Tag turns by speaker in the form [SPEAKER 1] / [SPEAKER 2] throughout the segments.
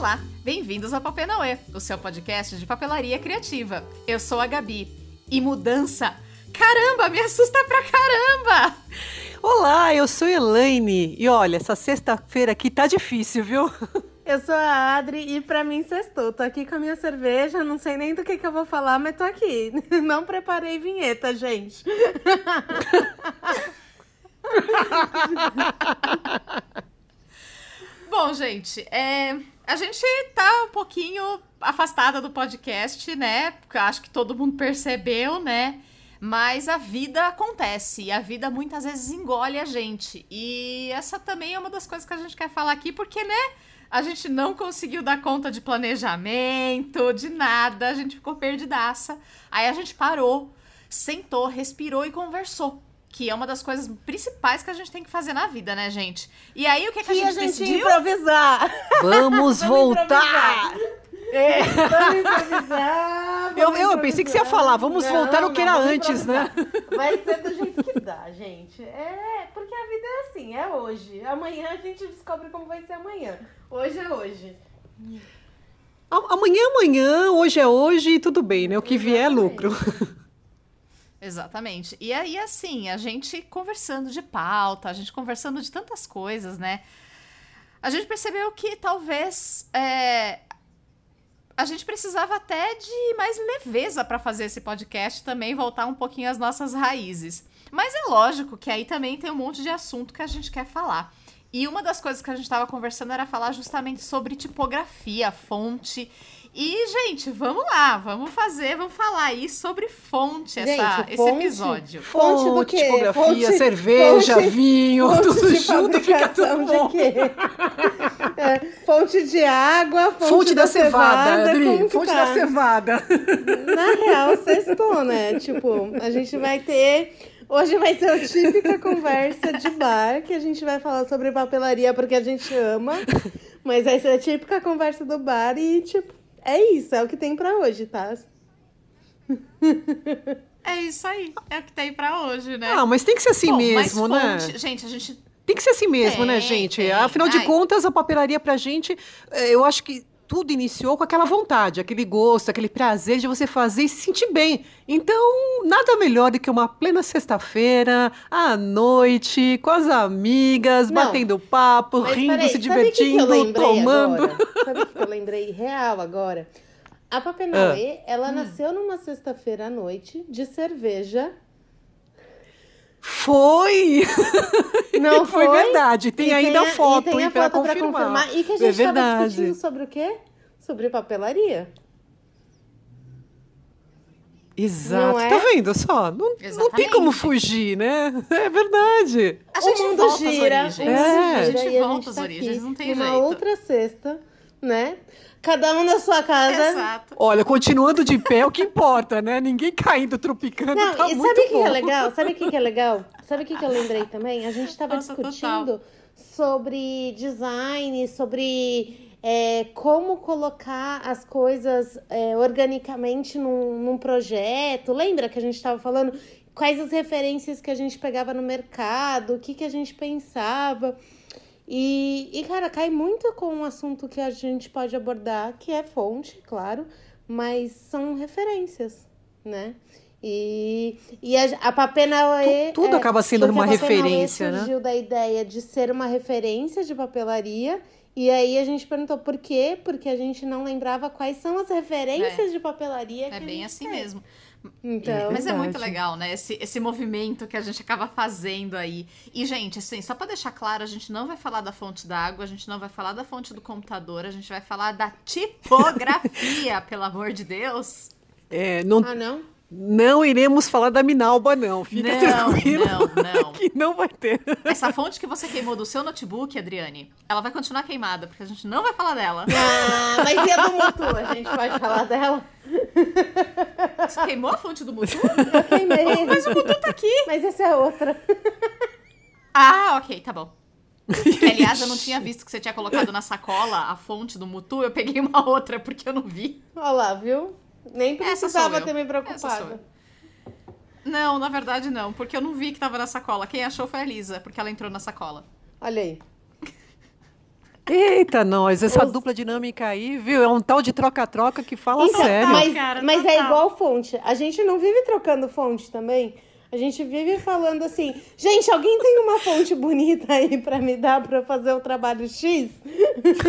[SPEAKER 1] Olá, bem-vindos ao Papenauê, o seu podcast de papelaria criativa. Eu sou a Gabi. E mudança, caramba, me assusta pra caramba!
[SPEAKER 2] Olá, eu sou Elaine. E olha, essa sexta-feira aqui tá difícil, viu?
[SPEAKER 3] Eu sou a Adri e pra mim sextou. Tô aqui com a minha cerveja, não sei nem do que, que eu vou falar, mas tô aqui. Não preparei vinheta, gente.
[SPEAKER 1] Bom, gente, é, a gente tá um pouquinho afastada do podcast, né? Porque acho que todo mundo percebeu, né? Mas a vida acontece e a vida muitas vezes engole a gente. E essa também é uma das coisas que a gente quer falar aqui, porque, né? A gente não conseguiu dar conta de planejamento, de nada, a gente ficou perdidaça. Aí a gente parou, sentou, respirou e conversou. Que é uma das coisas principais que a gente tem que fazer na vida, né, gente? E aí, o que, que,
[SPEAKER 3] Que
[SPEAKER 1] a
[SPEAKER 3] a
[SPEAKER 1] gente
[SPEAKER 3] gente
[SPEAKER 1] decidiu?
[SPEAKER 3] improvisar.
[SPEAKER 2] Vamos voltar! É.
[SPEAKER 3] Vamos improvisar.
[SPEAKER 2] Eu,
[SPEAKER 3] vamos
[SPEAKER 2] eu pensei que você ia
[SPEAKER 3] improvisar.
[SPEAKER 2] falar, vamos
[SPEAKER 3] Não,
[SPEAKER 2] voltar ao que era
[SPEAKER 3] vamos
[SPEAKER 2] antes, né?
[SPEAKER 3] improvisar. Vai ser do jeito que dá, gente. É, porque a vida é assim, é hoje. Amanhã a gente descobre como vai ser amanhã. Hoje é hoje.
[SPEAKER 2] Amanhã é amanhã, hoje é hoje e tudo bem, né? O que vier é lucro.
[SPEAKER 1] Exatamente. E aí, assim, a gente conversando de pauta, a gente conversando de tantas coisas, né? A gente percebeu que talvez é, a gente precisava até de mais leveza para fazer esse podcast também, voltar um pouquinho às nossas raízes. Mas é lógico que aí também tem um monte de assunto que a gente quer falar. E uma das coisas que a gente estava conversando era falar justamente sobre tipografia, fonte. E, gente, vamos lá, vamos fazer, vamos falar aí sobre fonte, essa,
[SPEAKER 3] Gente,
[SPEAKER 1] esse
[SPEAKER 3] fonte-
[SPEAKER 1] episódio.
[SPEAKER 3] Fonte do quê?
[SPEAKER 2] tipografia,
[SPEAKER 3] Fonte-
[SPEAKER 2] cerveja,
[SPEAKER 3] fonte-
[SPEAKER 2] vinho,
[SPEAKER 3] Fonte
[SPEAKER 2] tudo
[SPEAKER 3] de
[SPEAKER 2] junto, fica tudo bom.
[SPEAKER 3] de quê? É, fonte de água, fonte,
[SPEAKER 2] Fonte da cevada,
[SPEAKER 3] como
[SPEAKER 2] Adri, fonte
[SPEAKER 3] tá?
[SPEAKER 2] da cevada.
[SPEAKER 3] Na real, sextou, né? Tipo, a gente vai ter. Hoje vai ser a típica conversa de bar, que a gente vai falar sobre papelaria porque a gente ama. Mas vai ser a típica conversa do bar e, tipo, é isso, é o que tem pra hoje, tá?
[SPEAKER 1] É isso aí, é o que tem pra hoje, né?
[SPEAKER 2] Ah, mas tem que ser assim
[SPEAKER 1] Bom,
[SPEAKER 2] mesmo,
[SPEAKER 1] mas
[SPEAKER 2] né?
[SPEAKER 1] fonte- Gente, a gente
[SPEAKER 2] Tem que ser assim mesmo, né,
[SPEAKER 1] Tem,
[SPEAKER 2] gente?
[SPEAKER 1] tem.
[SPEAKER 2] Afinal de
[SPEAKER 1] Ai.
[SPEAKER 2] contas, a papelaria pra gente, eh, eu acho que tudo iniciou com aquela vontade, aquele gosto, aquele prazer de você fazer e se sentir bem. Então, nada melhor do que uma plena sexta-feira, à noite, com as amigas,
[SPEAKER 3] Não.
[SPEAKER 2] batendo papo, rindo,
[SPEAKER 3] peraí,
[SPEAKER 2] se
[SPEAKER 3] sabe o que que
[SPEAKER 2] divertindo, tomando.
[SPEAKER 3] Agora? Sabe o que eu lembrei real agora? A Papenauê,
[SPEAKER 2] Ah.
[SPEAKER 3] ela
[SPEAKER 2] Hum.
[SPEAKER 3] nasceu numa sexta-feira à noite de cerveja.
[SPEAKER 2] Foi!
[SPEAKER 3] Não
[SPEAKER 2] Foi
[SPEAKER 3] foi?
[SPEAKER 2] verdade. Tem
[SPEAKER 3] E
[SPEAKER 2] ainda
[SPEAKER 3] a-
[SPEAKER 2] a foto,
[SPEAKER 3] e tem a
[SPEAKER 2] pra
[SPEAKER 3] foto pra
[SPEAKER 2] confirmar.
[SPEAKER 3] confirmar. E que a
[SPEAKER 2] É
[SPEAKER 3] gente tava
[SPEAKER 2] verdade.
[SPEAKER 3] discutindo sobre o quê? Sobre papelaria.
[SPEAKER 2] Exato.
[SPEAKER 3] Não é?
[SPEAKER 2] Tá vendo só? Não, não tem como fugir, né? É verdade.
[SPEAKER 1] A
[SPEAKER 3] o
[SPEAKER 1] gente
[SPEAKER 3] mundo
[SPEAKER 1] volta
[SPEAKER 3] gira,
[SPEAKER 1] às
[SPEAKER 3] o
[SPEAKER 1] origens.
[SPEAKER 2] É.
[SPEAKER 1] A gente volta às
[SPEAKER 3] tá
[SPEAKER 1] origens, não tem
[SPEAKER 3] numa
[SPEAKER 1] jeito.
[SPEAKER 3] outra sexta, né? Cada um na sua casa.
[SPEAKER 1] Exato.
[SPEAKER 2] Olha, continuando de pé é o que importa, né? Ninguém caindo, tropicando,
[SPEAKER 3] Não,
[SPEAKER 2] tá
[SPEAKER 3] e sabe o que é legal? Sabe o que que é legal? Sabe o que que eu lembrei também? A gente tava
[SPEAKER 1] Nossa,
[SPEAKER 3] discutindo sobre design, sobre é, como colocar as coisas é, organicamente num, num projeto. Lembra que a gente tava falando quais as referências que a gente pegava no mercado, o que, que a gente pensava. E, e, cara, cai muito com um assunto que a gente pode abordar, que é fonte, claro, mas são referências, né? E, e a, a Papenauê...
[SPEAKER 2] Tu- tudo acaba sendo uma referência, né?
[SPEAKER 3] surgiu da ideia de ser uma referência de papelaria, e aí a gente perguntou por quê, porque a gente não lembrava quais são as referências de papelaria que
[SPEAKER 1] É
[SPEAKER 3] a
[SPEAKER 1] bem
[SPEAKER 3] gente
[SPEAKER 1] assim
[SPEAKER 3] tem.
[SPEAKER 1] mesmo.
[SPEAKER 3] Então,
[SPEAKER 1] Mas é muito legal, né? Esse, esse movimento que a gente acaba fazendo aí. E, gente, assim, só pra deixar claro, a gente não vai falar da fonte da água, a gente não vai falar da fonte do computador, a gente vai falar da tipografia, pelo amor de Deus.
[SPEAKER 2] É, não,
[SPEAKER 3] ah, não?
[SPEAKER 2] não iremos falar da Minalba, não. Fica
[SPEAKER 1] Não,
[SPEAKER 2] tranquilo.
[SPEAKER 1] não, não.
[SPEAKER 2] Que não vai ter.
[SPEAKER 1] Essa fonte que você queimou do seu notebook, Adriane, ela vai continuar queimada, porque a gente não vai falar dela.
[SPEAKER 3] Ah, mas e a do Mutu? A gente pode falar dela?
[SPEAKER 1] Você queimou a fonte do Mutu?
[SPEAKER 3] Eu queimei.
[SPEAKER 1] Mas o Mutu tá aqui.
[SPEAKER 3] Mas essa é outra.
[SPEAKER 1] Ah, ok, tá bom. Aliás, eu não tinha visto que você tinha colocado na sacola a fonte do Mutu, eu peguei uma outra porque eu não vi.
[SPEAKER 3] Olha lá, viu? Nem precisava ter me preocupado.
[SPEAKER 1] Não, na verdade não, porque eu não vi que tava na sacola. Quem achou foi a Lisa, porque ela entrou na sacola.
[SPEAKER 3] Olha aí.
[SPEAKER 2] Eita, nós, essa Os... dupla dinâmica aí, viu? É um tal de troca-troca que fala então, sério.
[SPEAKER 3] Mas, Cara, mas é igual fonte. A gente não vive trocando fonte também? A gente vive falando assim, gente, alguém tem uma fonte bonita aí para me dar para fazer o trabalho X?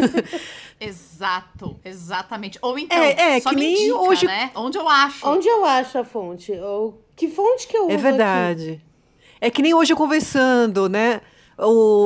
[SPEAKER 1] Exato, exatamente. Ou então, é, é que nem indica, hoje, né? Onde eu acho?
[SPEAKER 3] Onde eu acho a fonte? Ou que fonte que eu
[SPEAKER 2] é uso? É verdade. Aqui? É que nem hoje conversando, né?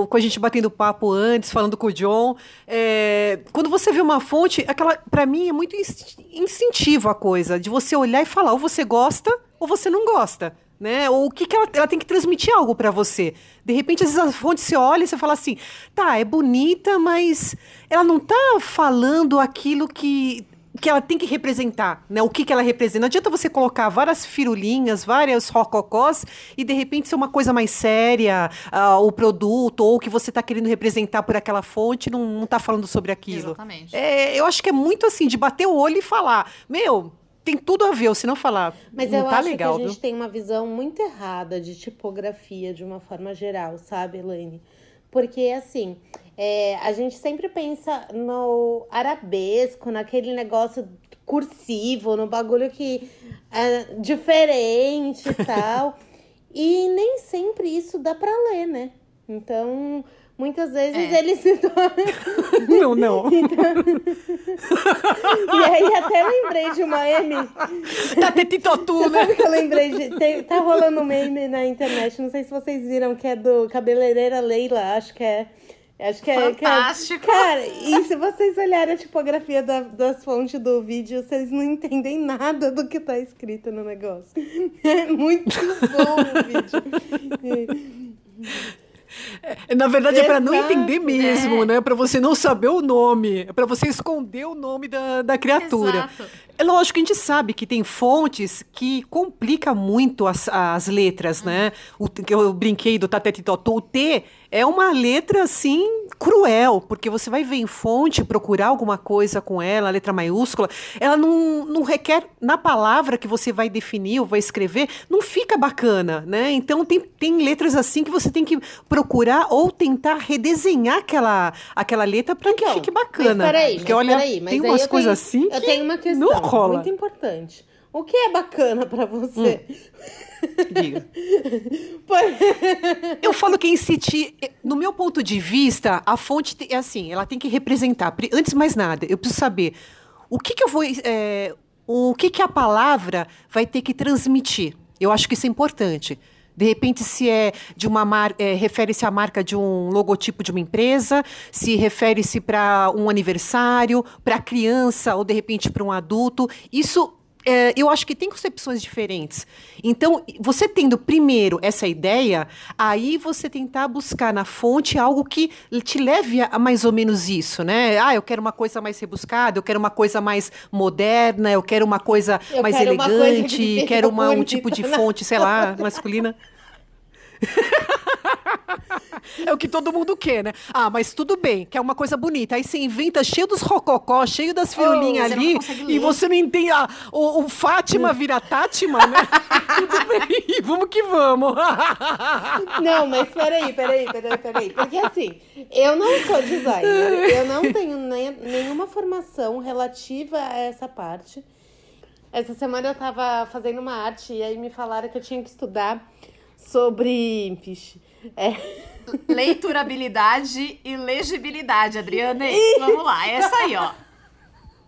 [SPEAKER 2] Com a gente batendo papo antes, falando com o John. É, quando você vê uma fonte, aquela, para mim é muito instintivo a coisa de você olhar e falar, ou você gosta ou você não gosta né? Ou o que, que ela, ela tem que transmitir algo para você. De repente, às vezes a fonte você olha e você fala assim, tá, é bonita, mas ela não tá falando aquilo que que ela tem que representar, né? O que, que ela representa. Não adianta você colocar várias firulinhas, várias rococós e de repente ser uma coisa mais séria, uh, o produto ou o que você está querendo representar por aquela fonte não, está falando sobre aquilo.
[SPEAKER 1] Exatamente.
[SPEAKER 2] É, eu acho que é muito assim, de bater o olho e falar, meu, tem tudo a ver, ou se não falar.
[SPEAKER 3] Mas
[SPEAKER 2] não
[SPEAKER 3] eu
[SPEAKER 2] tá
[SPEAKER 3] acho
[SPEAKER 2] legal,
[SPEAKER 3] que a gente
[SPEAKER 2] viu?
[SPEAKER 3] tem uma visão muito errada de tipografia de uma forma geral, sabe, Elaine? Porque assim, é, a gente sempre pensa no arabesco, naquele negócio cursivo, no bagulho que é diferente e tal. e nem sempre isso dá para ler, né? Então, Muitas vezes é. ele se torna.
[SPEAKER 2] Não, não. Então...
[SPEAKER 3] e aí até lembrei de uma meme.
[SPEAKER 2] Tá tetitotu,
[SPEAKER 3] né? Sabe que eu lembrei de. Tem... Tá rolando um meme na internet, não sei se vocês viram, que é do cabeleireira Leila, acho que é. Acho que
[SPEAKER 1] é. Fantástico.
[SPEAKER 3] Que é... Cara, e se vocês olharem a tipografia da, das fontes do vídeo, vocês não entendem nada do que tá escrito no negócio. É muito bom o vídeo.
[SPEAKER 2] É, na verdade, Exato, é para não entender mesmo, é. né? Para você não saber o nome, é para você esconder o nome da, da criatura. Exato. É lógico que a gente sabe que tem fontes que complica muito as, as letras, né? O que eu brinquei do Tatete Totô, o T é uma letra assim cruel, porque você vai ver em fonte, procurar alguma coisa com ela, letra maiúscula, ela não, não requer, na palavra que você vai definir ou vai escrever, não fica bacana, né? Então tem, tem letras assim que você tem que procurar ou tentar redesenhar aquela, aquela letra para então, que fique bacana.
[SPEAKER 3] Mas peraí, porque mas olha, peraí, mas
[SPEAKER 2] tem umas coisas assim
[SPEAKER 3] eu tenho uma questão não rola. muito importante. O que é bacana para você?
[SPEAKER 2] Hum. Diga. Eu falo que em City, no meu ponto de vista, a fonte é assim, ela tem que representar. Antes de mais nada, eu preciso saber o que, que eu vou. É, o que, que a palavra vai ter que transmitir. Eu acho que isso é importante. De repente, se é de uma marca, é, refere-se à marca de um logotipo de uma empresa, se refere-se para um aniversário, para criança ou de repente para um adulto. Isso é, eu acho que tem concepções diferentes. Então, você tendo primeiro essa ideia, aí você tentar buscar na fonte algo que te leve a mais ou menos isso, né? Ah, eu quero uma coisa mais rebuscada, eu quero uma coisa mais moderna, eu quero uma coisa eu mais quero elegante, uma quero uma, um tipo de fonte, sei lá, masculina. É o que todo mundo quer, né? Ah, mas tudo bem, quer uma coisa bonita. Aí você inventa cheio dos rococó, cheio das firulinhas oh, ali, e você não entende. Ah, o, o Fátima vira Tátima, né? tudo bem, vamos que vamos.
[SPEAKER 3] não, mas peraí, peraí, peraí, peraí. Porque assim, eu não sou designer, eu não tenho nem, nenhuma formação relativa a essa parte. Essa semana eu tava fazendo uma arte e aí me falaram que eu tinha que estudar sobre. Vixe, é.
[SPEAKER 1] Leiturabilidade e legibilidade, Adriana. Vamos lá, é essa aí, ó.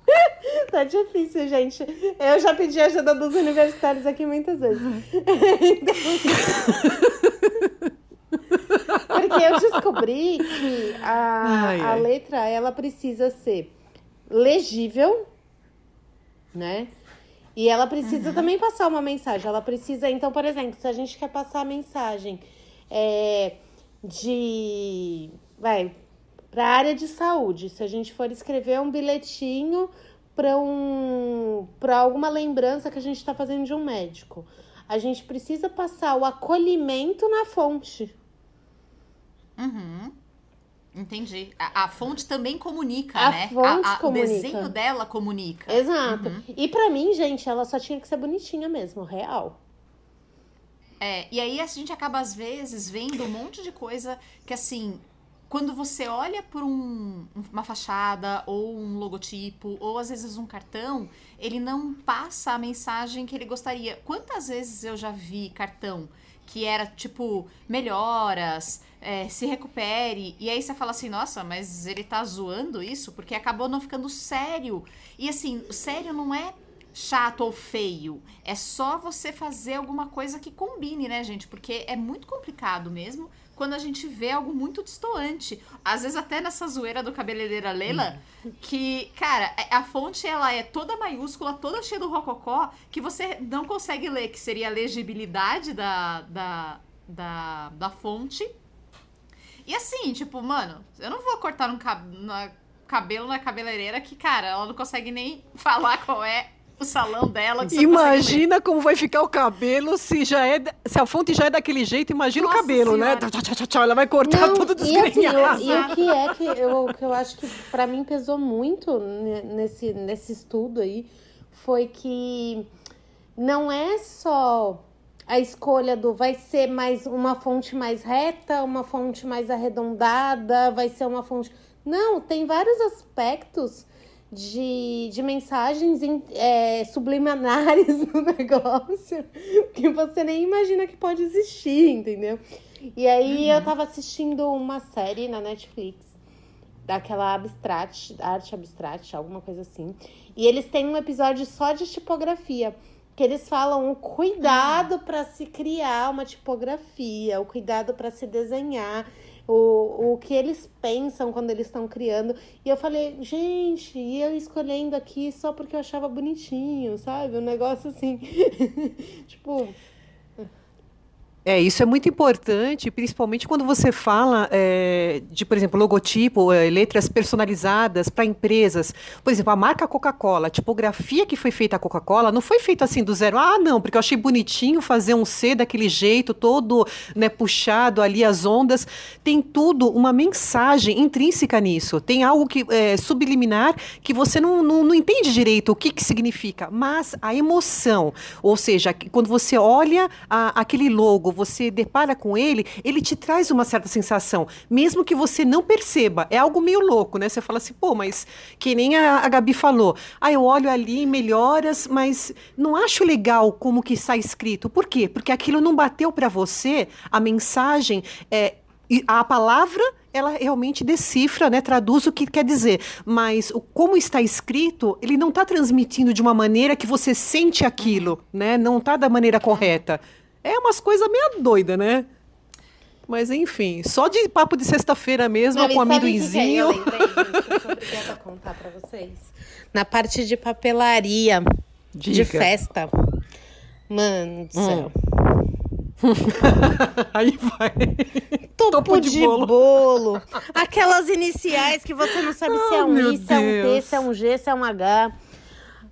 [SPEAKER 3] Tá difícil, gente. Eu já pedi ajuda dos universitários aqui muitas vezes. Porque eu descobri que a, ai, a letra ela precisa ser legível, né? E ela precisa uhum. também passar uma mensagem. Ela precisa, então, por exemplo, se a gente quer passar a mensagem é, de. Vai, para a área de saúde, se a gente for escrever um bilhetinho para um, para alguma lembrança que a gente está fazendo de um médico, a gente precisa passar o acolhimento na fonte.
[SPEAKER 1] Uhum. Entendi. A, a, fonte também comunica,
[SPEAKER 3] a
[SPEAKER 1] né?
[SPEAKER 3] Fonte
[SPEAKER 1] a,
[SPEAKER 3] comunica.
[SPEAKER 1] O desenho dela comunica.
[SPEAKER 3] Exato. Uhum. E para mim, gente, ela só tinha que ser bonitinha mesmo, real.
[SPEAKER 1] É, e aí a gente acaba, às vezes, vendo um monte de coisa que, assim, quando você olha por um, uma fachada ou um logotipo ou às vezes um cartão, ele não passa a mensagem que ele gostaria. Quantas vezes eu já vi cartão que era tipo melhoras, é, se recupere, e aí você fala assim, nossa, mas ele tá zoando isso porque acabou não ficando sério. E assim, sério não é chato ou feio. É só você fazer alguma coisa que combine, né, gente? Porque é muito complicado mesmo quando a gente vê algo muito distoante. Às vezes até nessa zoeira do cabeleireira Leila, que, cara, é, a fonte ela é toda maiúscula, toda cheia do rococó, que você não consegue ler, que seria a legibilidade da, da, da, da fonte. E assim, tipo, mano, eu não vou cortar um cab na cabelo na cabeleireira que, cara, ela não consegue nem falar qual é o salão dela.
[SPEAKER 2] imagina como vai ficar o cabelo se já é se a fonte já é daquele jeito. Imagina Nossa o cabelo, né? senhora. né? Tchau, tchau, tchau, ela vai cortar Não, tudo desgrenhado.
[SPEAKER 3] E, assim, e o que é que eu, que eu acho que para mim pesou muito nesse, nesse estudo aí foi que não é só a escolha do vai ser mais uma fonte mais reta, uma fonte mais arredondada, vai ser uma fonte. Não, tem vários aspectos de, de mensagens é, subliminares no negócio que você nem imagina que pode existir, entendeu? E aí uhum. eu tava assistindo uma série na Netflix daquela abstract, arte abstract, alguma coisa assim. E eles têm um episódio só de tipografia, que eles falam o cuidado uhum. para se criar uma tipografia, o cuidado para se desenhar o, o que eles pensam quando eles estão criando. E eu falei, gente, e eu escolhendo aqui só porque eu achava bonitinho, sabe? Um negócio assim. tipo.
[SPEAKER 2] É, isso é muito importante, principalmente quando você fala é, de, por exemplo, logotipo, é, letras personalizadas para empresas. Por exemplo, a marca Coca-Cola, a tipografia que foi feita a Coca-Cola não foi feita assim do zero. Ah, não, porque eu achei bonitinho fazer um C daquele jeito, todo né, puxado ali, as ondas. Tem tudo, uma mensagem intrínseca nisso. Tem algo que é, subliminar que você não, não, não entende direito o que, que significa. Mas a emoção, ou seja, quando você olha a, aquele logo, você depara com ele, ele te traz uma certa sensação, mesmo que você não perceba. É algo meio louco, né? Você fala assim, pô, mas que nem a, a Gabi falou. Ah, eu olho ali, melhoras, mas não acho legal como que está escrito. Por quê? Porque aquilo não bateu para você, a mensagem, é, a palavra ela realmente decifra, né, traduz o que quer dizer, mas o como está escrito, ele não está transmitindo de uma maneira que você sente aquilo, né? Não está da maneira correta. É umas coisas meio doida, né? Mas enfim, só de papo de sexta-feira mesmo, Não, com amendoinzinho. Que que é? Eu lembrei,
[SPEAKER 3] gente, eu contar pra vocês. Na parte de papelaria, Diga. de festa. Mano do céu.
[SPEAKER 2] Hum. Aí vai.
[SPEAKER 3] Topo, Topo de, de bolo. bolo. Aquelas iniciais que você não sabe oh, se é um I, se é um T, se é um G, se é um H.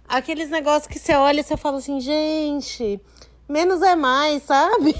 [SPEAKER 3] Aqueles negócios que você olha e você fala assim, gente, menos é mais, sabe?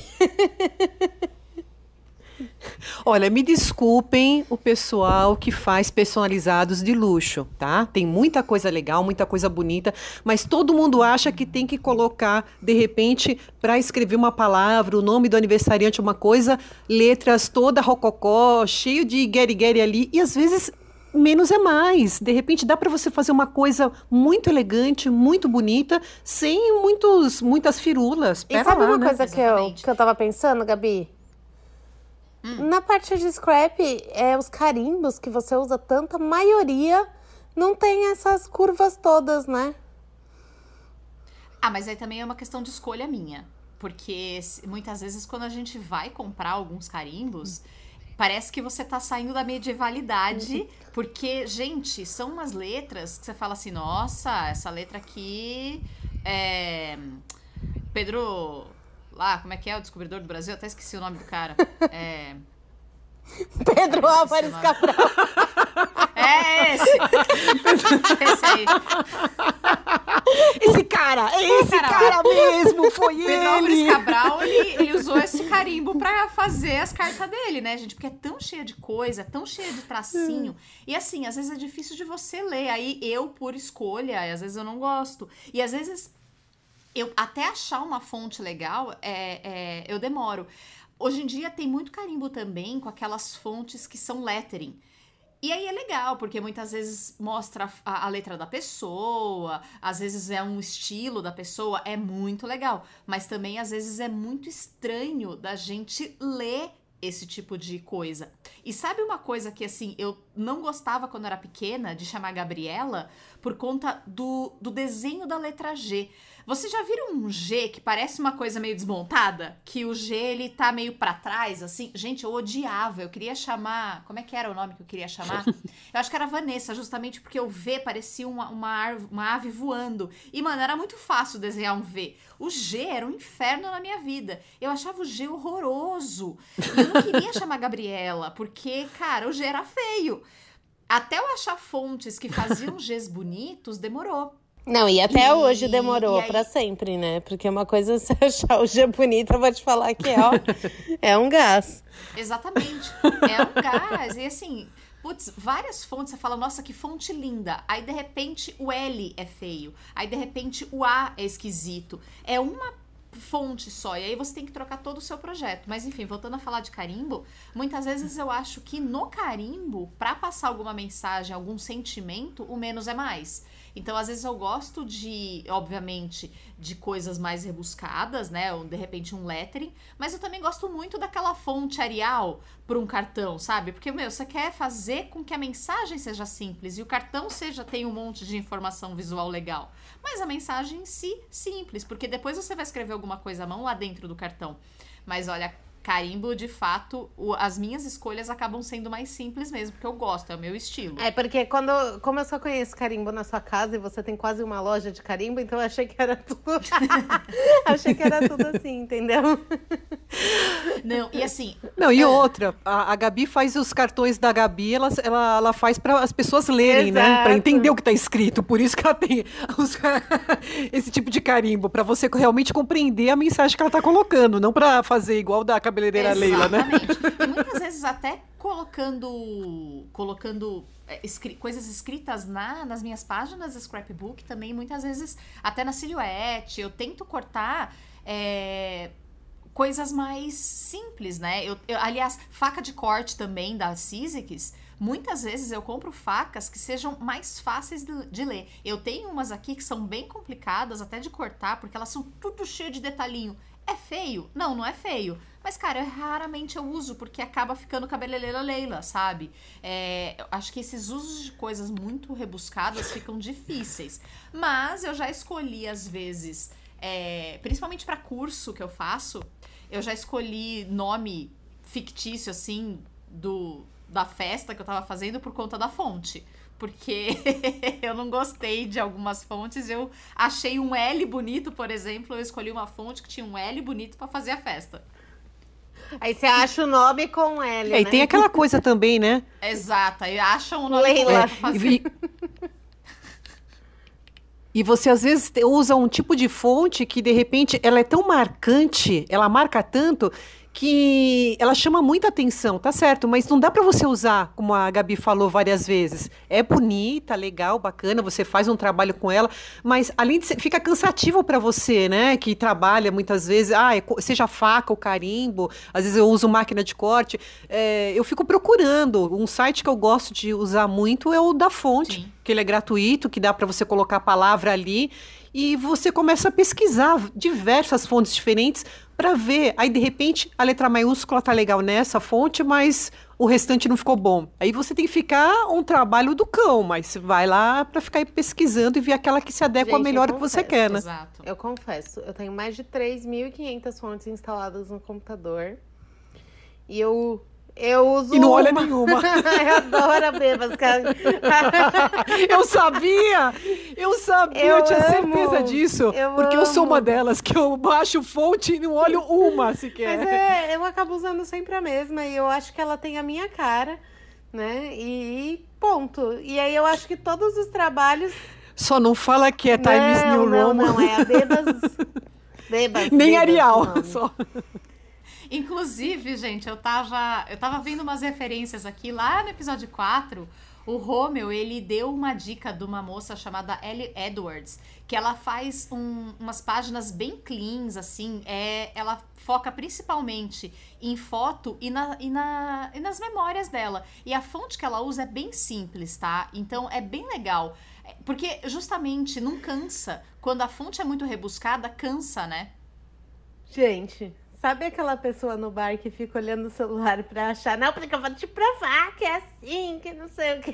[SPEAKER 2] Olha, me desculpem o pessoal que faz personalizados de luxo, tá? Tem muita coisa legal, muita coisa bonita, mas todo mundo acha que tem que colocar, de repente, para escrever uma palavra, o nome do aniversariante, uma coisa, letras toda rococó, cheio de gueri-gueri ali, e às vezes menos é mais. De repente dá para você fazer uma coisa muito elegante, muito bonita, sem muitos, muitas firulas.
[SPEAKER 3] Pera e sabe lá, uma né? coisa que eu, que eu tava pensando, Gabi? Hum. Na parte de scrap, é, os carimbos que você usa tanto, a maioria não tem essas curvas todas, né?
[SPEAKER 1] Ah, mas aí também é uma questão de escolha minha. Porque muitas vezes quando a gente vai comprar alguns carimbos, hum Parece que você tá saindo da medievalidade, uhum. porque, gente, são umas letras que você fala assim, nossa, essa letra aqui é. Pedro. Lá, como é que é o descobridor do Brasil? Eu até esqueci o nome do cara. É.
[SPEAKER 3] Pedro Álvares Cabral.
[SPEAKER 1] É esse. esse aí.
[SPEAKER 2] Esse cara, é esse cara, cara mesmo, foi Pedro ele. Álvares
[SPEAKER 1] Cabral, ele, ele usou esse carimbo pra fazer as cartas dele, né, gente? Porque é tão cheia de coisa, tão cheia de tracinho. E assim, às vezes é difícil de você ler. Aí eu, por escolha, às vezes eu não gosto. E às vezes eu até achar uma fonte legal, é, é, eu demoro. Hoje em dia tem muito carimbo também com aquelas fontes que são lettering. E aí é legal, porque muitas vezes mostra a, a, letra da pessoa, às vezes é um estilo da pessoa, é muito legal. Mas também às vezes é muito estranho da gente ler esse tipo de coisa. E sabe uma coisa que assim, eu não gostava quando era pequena de chamar Gabriela por conta do, do desenho da letra G. Você já viram um G que parece uma coisa meio desmontada? Que o G ele tá meio para trás, assim? Gente, eu odiava. Eu queria chamar. Como é que era o nome que eu queria chamar? Eu acho que era Vanessa, justamente porque o V parecia uma, uma, uma ave voando. E, mano, era muito fácil desenhar um V. O G era um inferno na minha vida. Eu achava o G horroroso. E eu não queria chamar Gabriela, porque, cara, o G era feio. Até eu achar fontes que faziam Gs bonitos, demorou.
[SPEAKER 3] Não, e até e, hoje demorou aí... para sempre, né? Porque uma coisa se achar o G bonito, eu vou te falar que ó, é um gás.
[SPEAKER 1] Exatamente. É um gás. E assim, putz, várias fontes você fala, nossa, que fonte linda. Aí de repente o L é feio. Aí de repente o A é esquisito. É uma fonte só. E aí você tem que trocar todo o seu projeto. Mas enfim, voltando a falar de carimbo, muitas vezes eu acho que no carimbo, para passar alguma mensagem, algum sentimento, o menos é mais. Então, às vezes eu gosto de, obviamente, de coisas mais rebuscadas, né? Ou de repente um lettering, mas eu também gosto muito daquela fonte Arial para um cartão, sabe? Porque, meu, você quer fazer com que a mensagem seja simples e o cartão seja tem um monte de informação visual legal. Mas a mensagem em si, simples, porque depois você vai escrever alguma coisa à mão lá dentro do cartão. Mas olha, carimbo, de fato, o, as minhas escolhas acabam sendo mais simples mesmo, porque eu gosto, é o meu estilo.
[SPEAKER 3] É, porque quando, como eu só conheço carimbo na sua casa e você tem quase uma loja de carimbo, então eu achei que era tudo. achei que era tudo assim, entendeu?
[SPEAKER 1] Não, e assim.
[SPEAKER 2] Não, e é... outra, a, a, Gabi faz os cartões da Gabi, ela, ela, ela faz para as pessoas lerem, né? Exato. né? Para entender o que tá escrito. Por isso que ela tem os, esse tipo de carimbo, para você realmente compreender a mensagem que ela tá colocando, não para fazer igual da cabeleireira Leila, né?
[SPEAKER 1] Exatamente. E muitas vezes até colocando colocando é, coisas escritas na, nas minhas páginas scrapbook também, muitas vezes até na silhuete, eu tento cortar é, coisas mais simples, né? Eu, eu, aliás, faca de corte também da Sizzix, muitas vezes eu compro facas que sejam mais fáceis de, de, ler. Eu tenho umas aqui que são bem complicadas até de cortar, porque elas são tudo cheio de detalhinho. É feio? Não, não é feio. Mas, cara, raramente eu uso, porque acaba ficando cabeleleira Leila, sabe? É, acho que esses usos de coisas muito rebuscadas ficam difíceis. Mas eu já escolhi, às vezes, é, principalmente para curso que eu faço, eu já escolhi nome fictício, assim, do da festa que eu tava fazendo por conta da fonte porque eu não gostei de algumas fontes. Eu achei um L bonito, por exemplo, eu escolhi uma fonte que tinha um L bonito para fazer a festa.
[SPEAKER 3] Aí você acha o nome com L. É,
[SPEAKER 2] né? E tem aquela coisa também, né?
[SPEAKER 1] Exato, aí acham o nome Leila. com L. E,
[SPEAKER 2] e você às vezes usa um tipo de fonte que de repente ela é tão marcante, ela marca tanto que ela chama muita atenção, tá certo, mas não dá para você usar, como a Gabi falou várias vezes. É bonita, legal, bacana, você faz um trabalho com ela, mas além de ser, fica cansativo para você, né, que trabalha muitas vezes, ah, é, seja faca ou carimbo, às vezes eu uso máquina de corte, é, eu fico procurando. Um site que eu gosto de usar muito é o da Fonte, Sim. que ele é gratuito, que dá para você colocar a palavra ali e você começa a pesquisar diversas fontes diferentes para ver. Aí, de repente, a letra maiúscula tá legal nessa fonte, mas o restante não ficou bom. Aí você tem que ficar um trabalho do cão, mas vai lá para ficar pesquisando e ver aquela que se adequa Gente, melhor ao que você quer, né?
[SPEAKER 3] Exato. Eu confesso, eu tenho mais de 3.500 fontes instaladas no computador. E eu eu uso.
[SPEAKER 2] E não olha nenhuma.
[SPEAKER 3] eu adoro a bebas, cara.
[SPEAKER 2] eu sabia! Eu sabia, eu, eu tinha certeza disso. Eu porque amo. eu sou uma delas que eu baixo fonte e não olho uma sequer.
[SPEAKER 3] Mas é, eu acabo usando sempre a mesma e eu acho que ela tem a minha cara, né? E ponto. E aí eu acho que todos os trabalhos.
[SPEAKER 2] Só não fala que é Times New
[SPEAKER 3] Roman. Não, não, é a Bebas.
[SPEAKER 2] Bebas. Nem
[SPEAKER 3] Bebas,
[SPEAKER 2] Arial, só.
[SPEAKER 1] Inclusive, gente, eu tava, eu tava vendo umas referências aqui lá no episódio 4. O Romeu, ele deu uma dica de uma moça chamada Ellie Edwards, que ela faz um, umas páginas bem cleans, assim, é, ela foca principalmente em foto e, na, e, na, e nas memórias dela. E a fonte que ela usa é bem simples, tá? Então é bem legal. Porque justamente não cansa. Quando a fonte é muito rebuscada, cansa, né?
[SPEAKER 3] Gente, sabe aquela pessoa no bar que fica olhando o celular pra achar, não, porque eu vou te provar que é assim, que não sei o quê.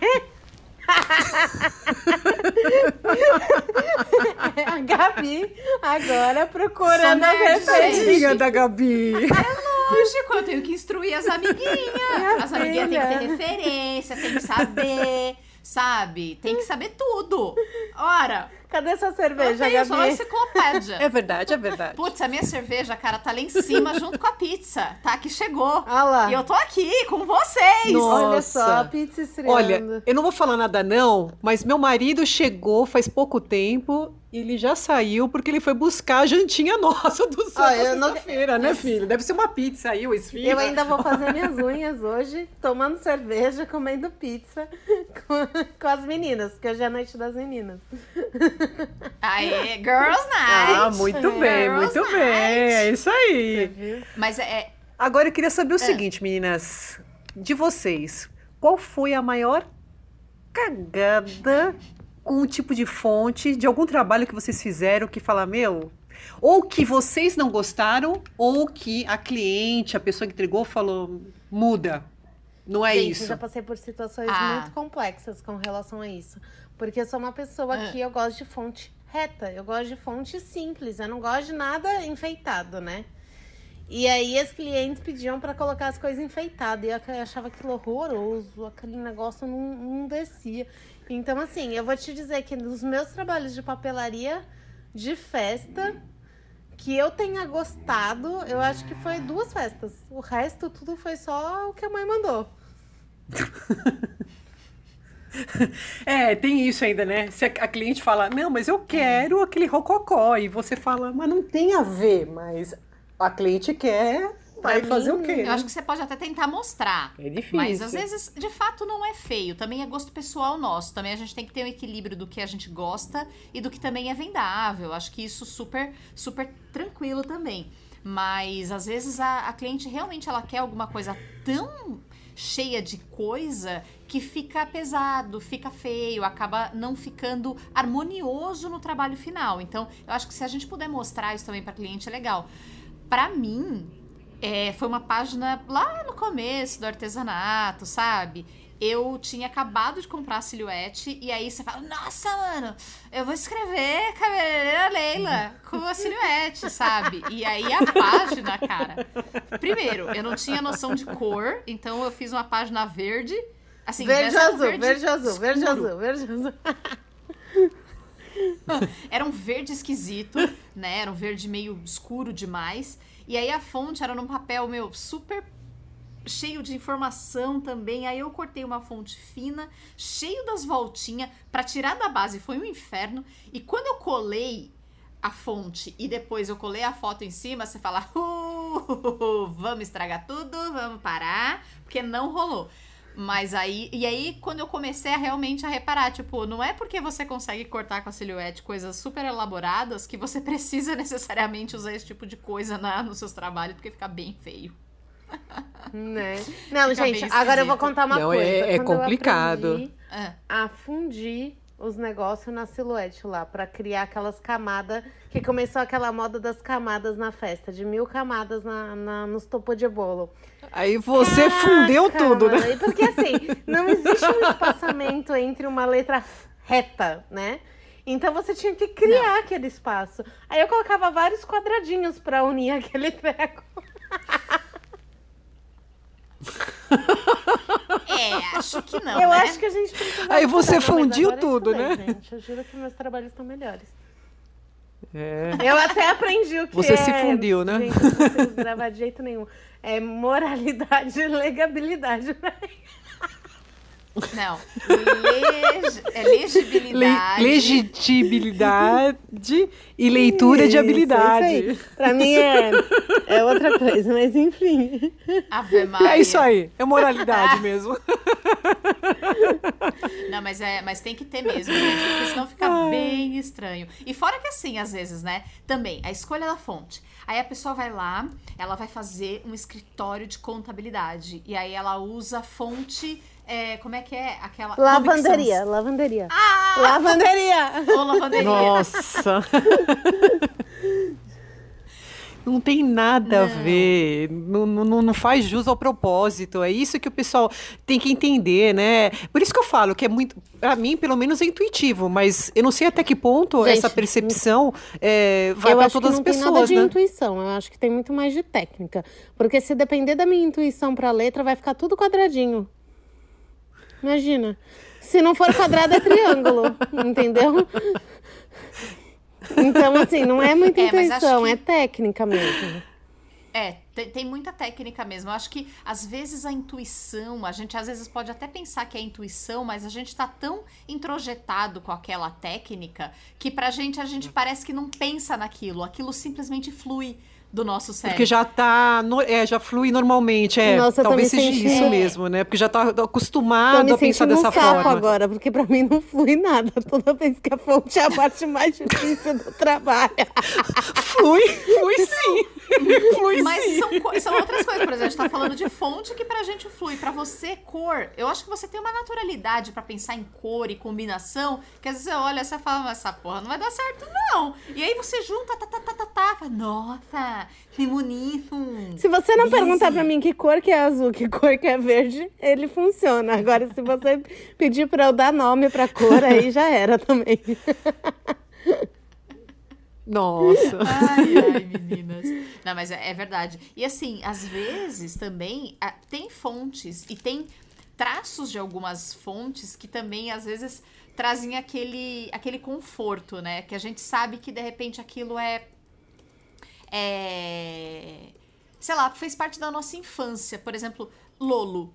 [SPEAKER 3] é a Gabi agora procurando as referências.
[SPEAKER 2] da Gabi.
[SPEAKER 1] É lógico, eu tenho que instruir as amiguinhas. As amiguinhas têm que ter referência, tem que saber sabe? Tem que saber tudo. Ora.
[SPEAKER 3] Cadê sua cerveja,
[SPEAKER 1] eu tenho só enciclopédia.
[SPEAKER 2] É verdade, é verdade.
[SPEAKER 1] Putz, a minha cerveja, cara, tá lá em cima junto com a pizza, tá? Que chegou.
[SPEAKER 3] Ah lá.
[SPEAKER 1] E eu tô aqui com vocês.
[SPEAKER 3] Nossa. Olha só, a pizza estreando.
[SPEAKER 2] Olha, eu não vou falar nada não, mas meu marido chegou faz pouco tempo ele já saiu porque ele foi buscar a jantinha nossa do sábado não... feira né, filho? Deve ser uma pizza aí, o esfirra.
[SPEAKER 3] Eu ainda vou fazer minhas unhas hoje, tomando cerveja, comendo pizza com, com as meninas, que hoje é a noite das meninas.
[SPEAKER 1] Aê, Girls Night!
[SPEAKER 2] Ah, muito bem, muito night. bem. É isso aí.
[SPEAKER 1] Mas é...
[SPEAKER 2] Agora eu queria saber o é. seguinte, meninas. De vocês, qual foi a maior cagada um tipo de fonte de algum trabalho que vocês fizeram que fala, meu, ou que vocês não gostaram, ou que a cliente, a pessoa que entregou, falou, muda. Não é
[SPEAKER 3] Gente,
[SPEAKER 2] isso.
[SPEAKER 3] Eu já passei por situações ah. muito complexas com relação a isso. Porque eu sou uma pessoa ah. que eu gosto de fonte reta, eu gosto de fonte simples, eu não gosto de nada enfeitado, né? E aí as clientes pediam para colocar as coisas enfeitadas. E eu achava aquilo horroroso, aquele negócio não, não descia. Então, assim, eu vou te dizer que nos meus trabalhos de papelaria de festa, que eu tenha gostado, eu acho que foi duas festas. O resto, tudo foi só o que a mãe mandou.
[SPEAKER 2] É, tem isso ainda, né? Se a cliente fala, não, mas eu quero aquele rococó, e você fala, mas não tem a ver, mas a cliente quer Vai fazer o quê?
[SPEAKER 1] Eu acho que você pode até tentar mostrar.
[SPEAKER 2] É difícil.
[SPEAKER 1] Mas às vezes, de fato, não é feio. Também é gosto pessoal nosso. Também a gente tem que ter um equilíbrio do que a gente gosta e do que também é vendável. Acho que isso super, super tranquilo também. Mas às vezes a, a cliente realmente ela quer alguma coisa tão cheia de coisa que fica pesado, fica feio, acaba não ficando harmonioso no trabalho final. Então, eu acho que se a gente puder mostrar isso também para cliente é legal. Para mim, é, foi uma página lá no começo do artesanato, sabe? Eu tinha acabado de comprar a silhuete e aí você fala, nossa, mano, eu vou escrever cabeleireira Leila com a silhuete, sabe? E aí a página, cara. Primeiro, eu não tinha noção de cor, então eu fiz uma página verde. Assim,
[SPEAKER 3] verde azul, verde, verde azul, verde azul, verde azul.
[SPEAKER 1] Era um verde esquisito, né? Era um verde meio escuro demais. E aí a fonte era num papel, meu, super cheio de informação também. Aí eu cortei uma fonte fina, cheio das voltinhas, para tirar da base foi um inferno. E quando eu colei a fonte e depois eu colei a foto em cima, você fala: uh, vamos estragar tudo, vamos parar, porque não rolou. Mas aí, e aí quando eu comecei a realmente a reparar, tipo, não é porque você consegue cortar com a silhuete coisas super elaboradas que você precisa necessariamente usar esse tipo de coisa na, nos seus trabalhos, porque fica bem feio.
[SPEAKER 3] Né? Não, fica gente, agora eu vou contar uma
[SPEAKER 2] não,
[SPEAKER 3] coisa.
[SPEAKER 2] É, é complicado.
[SPEAKER 3] É. A fundir os negócios na silhuete lá, para criar aquelas camadas, que começou aquela moda das camadas na festa, de mil camadas na, na nos topos de bolo.
[SPEAKER 2] Aí você Caraca, fundeu tudo, né? mano.
[SPEAKER 3] né? Porque assim, não existe um espaçamento entre uma letra reta, né? Então você tinha que criar não. aquele espaço. Aí eu colocava vários quadradinhos para unir aquele treco.
[SPEAKER 1] É, acho que não.
[SPEAKER 3] Eu
[SPEAKER 1] né?
[SPEAKER 3] acho que a gente precisa.
[SPEAKER 2] Aí você fundiu tudo, né?
[SPEAKER 3] Gente, eu juro que meus trabalhos estão melhores.
[SPEAKER 2] É.
[SPEAKER 3] Eu até aprendi o que
[SPEAKER 2] Você
[SPEAKER 3] é...
[SPEAKER 2] se fundiu, né?
[SPEAKER 3] Gente, não consigo gravar de jeito nenhum. É moralidade e legabilidade. Né?
[SPEAKER 1] Não. Leg... É legibilidade.
[SPEAKER 2] Le legitimidade e leitura
[SPEAKER 3] Isso,
[SPEAKER 2] de habilidade.
[SPEAKER 3] Pra mim é, é outra coisa, mas enfim.
[SPEAKER 1] Ave Maria.
[SPEAKER 2] É isso aí, é moralidade mesmo.
[SPEAKER 1] Não, mas, é, mas tem que ter mesmo, gente, porque senão fica bem estranho. E fora que assim, às vezes, né? Também, a escolha da fonte. Aí a pessoa vai lá, ela vai fazer um escritório de contabilidade. E aí ela usa a fonte. É, como é que é? Aquela.
[SPEAKER 3] Lavanderia,
[SPEAKER 1] Comic
[SPEAKER 3] lavanderia.
[SPEAKER 1] Ah!
[SPEAKER 3] Lavanderia!
[SPEAKER 1] Sans. Ou lavanderia.
[SPEAKER 2] Nossa. Não tem nada a
[SPEAKER 1] Não.
[SPEAKER 2] ver, não, não, não faz jus ao propósito. É isso que o pessoal tem que entender, né? Por isso que eu falo que é muito, pra mim, pelo menos é intuitivo, mas eu não sei até que ponto
[SPEAKER 3] Gente,
[SPEAKER 2] essa percepção é, vai
[SPEAKER 3] eu
[SPEAKER 2] para
[SPEAKER 3] acho
[SPEAKER 2] todas
[SPEAKER 3] que não
[SPEAKER 2] as
[SPEAKER 3] tem nada
[SPEAKER 2] pessoas,
[SPEAKER 3] de
[SPEAKER 2] né?
[SPEAKER 3] intuição, eu acho que tem muito mais de técnica. Porque se depender da minha intuição pra letra, vai ficar tudo quadradinho. Imagina. Se não for quadrado, é triângulo, entendeu? Então, assim, não é muita
[SPEAKER 1] É, mas acho
[SPEAKER 3] intuição,
[SPEAKER 1] que-
[SPEAKER 3] é técnica mesmo.
[SPEAKER 1] É, tem, tem muita técnica mesmo. Eu acho que às vezes a intuição, a gente às vezes pode até pensar que é intuição, mas a gente tá tão introjetado com aquela técnica que pra gente a gente parece que não pensa naquilo. Aquilo simplesmente flui do nosso cérebro.
[SPEAKER 2] Porque já tá, no- é, já flui normalmente, é.
[SPEAKER 3] Nossa,
[SPEAKER 2] talvez seja
[SPEAKER 3] sentindo-
[SPEAKER 2] isso
[SPEAKER 1] É.
[SPEAKER 2] mesmo, né? Porque já tá
[SPEAKER 3] Tô
[SPEAKER 2] acostumado a pensar
[SPEAKER 3] um
[SPEAKER 2] dessa
[SPEAKER 3] saco
[SPEAKER 2] forma.
[SPEAKER 3] agora, porque pra mim não flui nada. Toda vez que a fonte é a parte mais difícil do trabalho.
[SPEAKER 2] Flui, flui sim. Flui
[SPEAKER 1] Mas são, são outras coisas, por exemplo, a gente tá falando de fonte que pra gente flui. Pra você, cor, eu acho que você tem uma naturalidade pra pensar em cor e combinação, que às vezes você olha você fala, mas essa porra não vai dar certo, não. E aí você junta, tá, tá, tá, tá, tá, fala, nossa, que bonito.
[SPEAKER 3] Se você não
[SPEAKER 1] Busy.
[SPEAKER 3] perguntar pra mim que cor que é azul, que cor que é verde, ele funciona. Agora, se você pedir pra eu dar nome pra cor, aí já era também.
[SPEAKER 2] Nossa.
[SPEAKER 1] Ai, ai, meninas. Não, mas é, é verdade. E assim, às vezes também ah, tem fontes e tem traços de algumas fontes que também às vezes trazem aquele, aquele conforto, né? Que a gente sabe que de repente aquilo é. É. Sei lá, fez parte da nossa infância. Por exemplo, Lolo.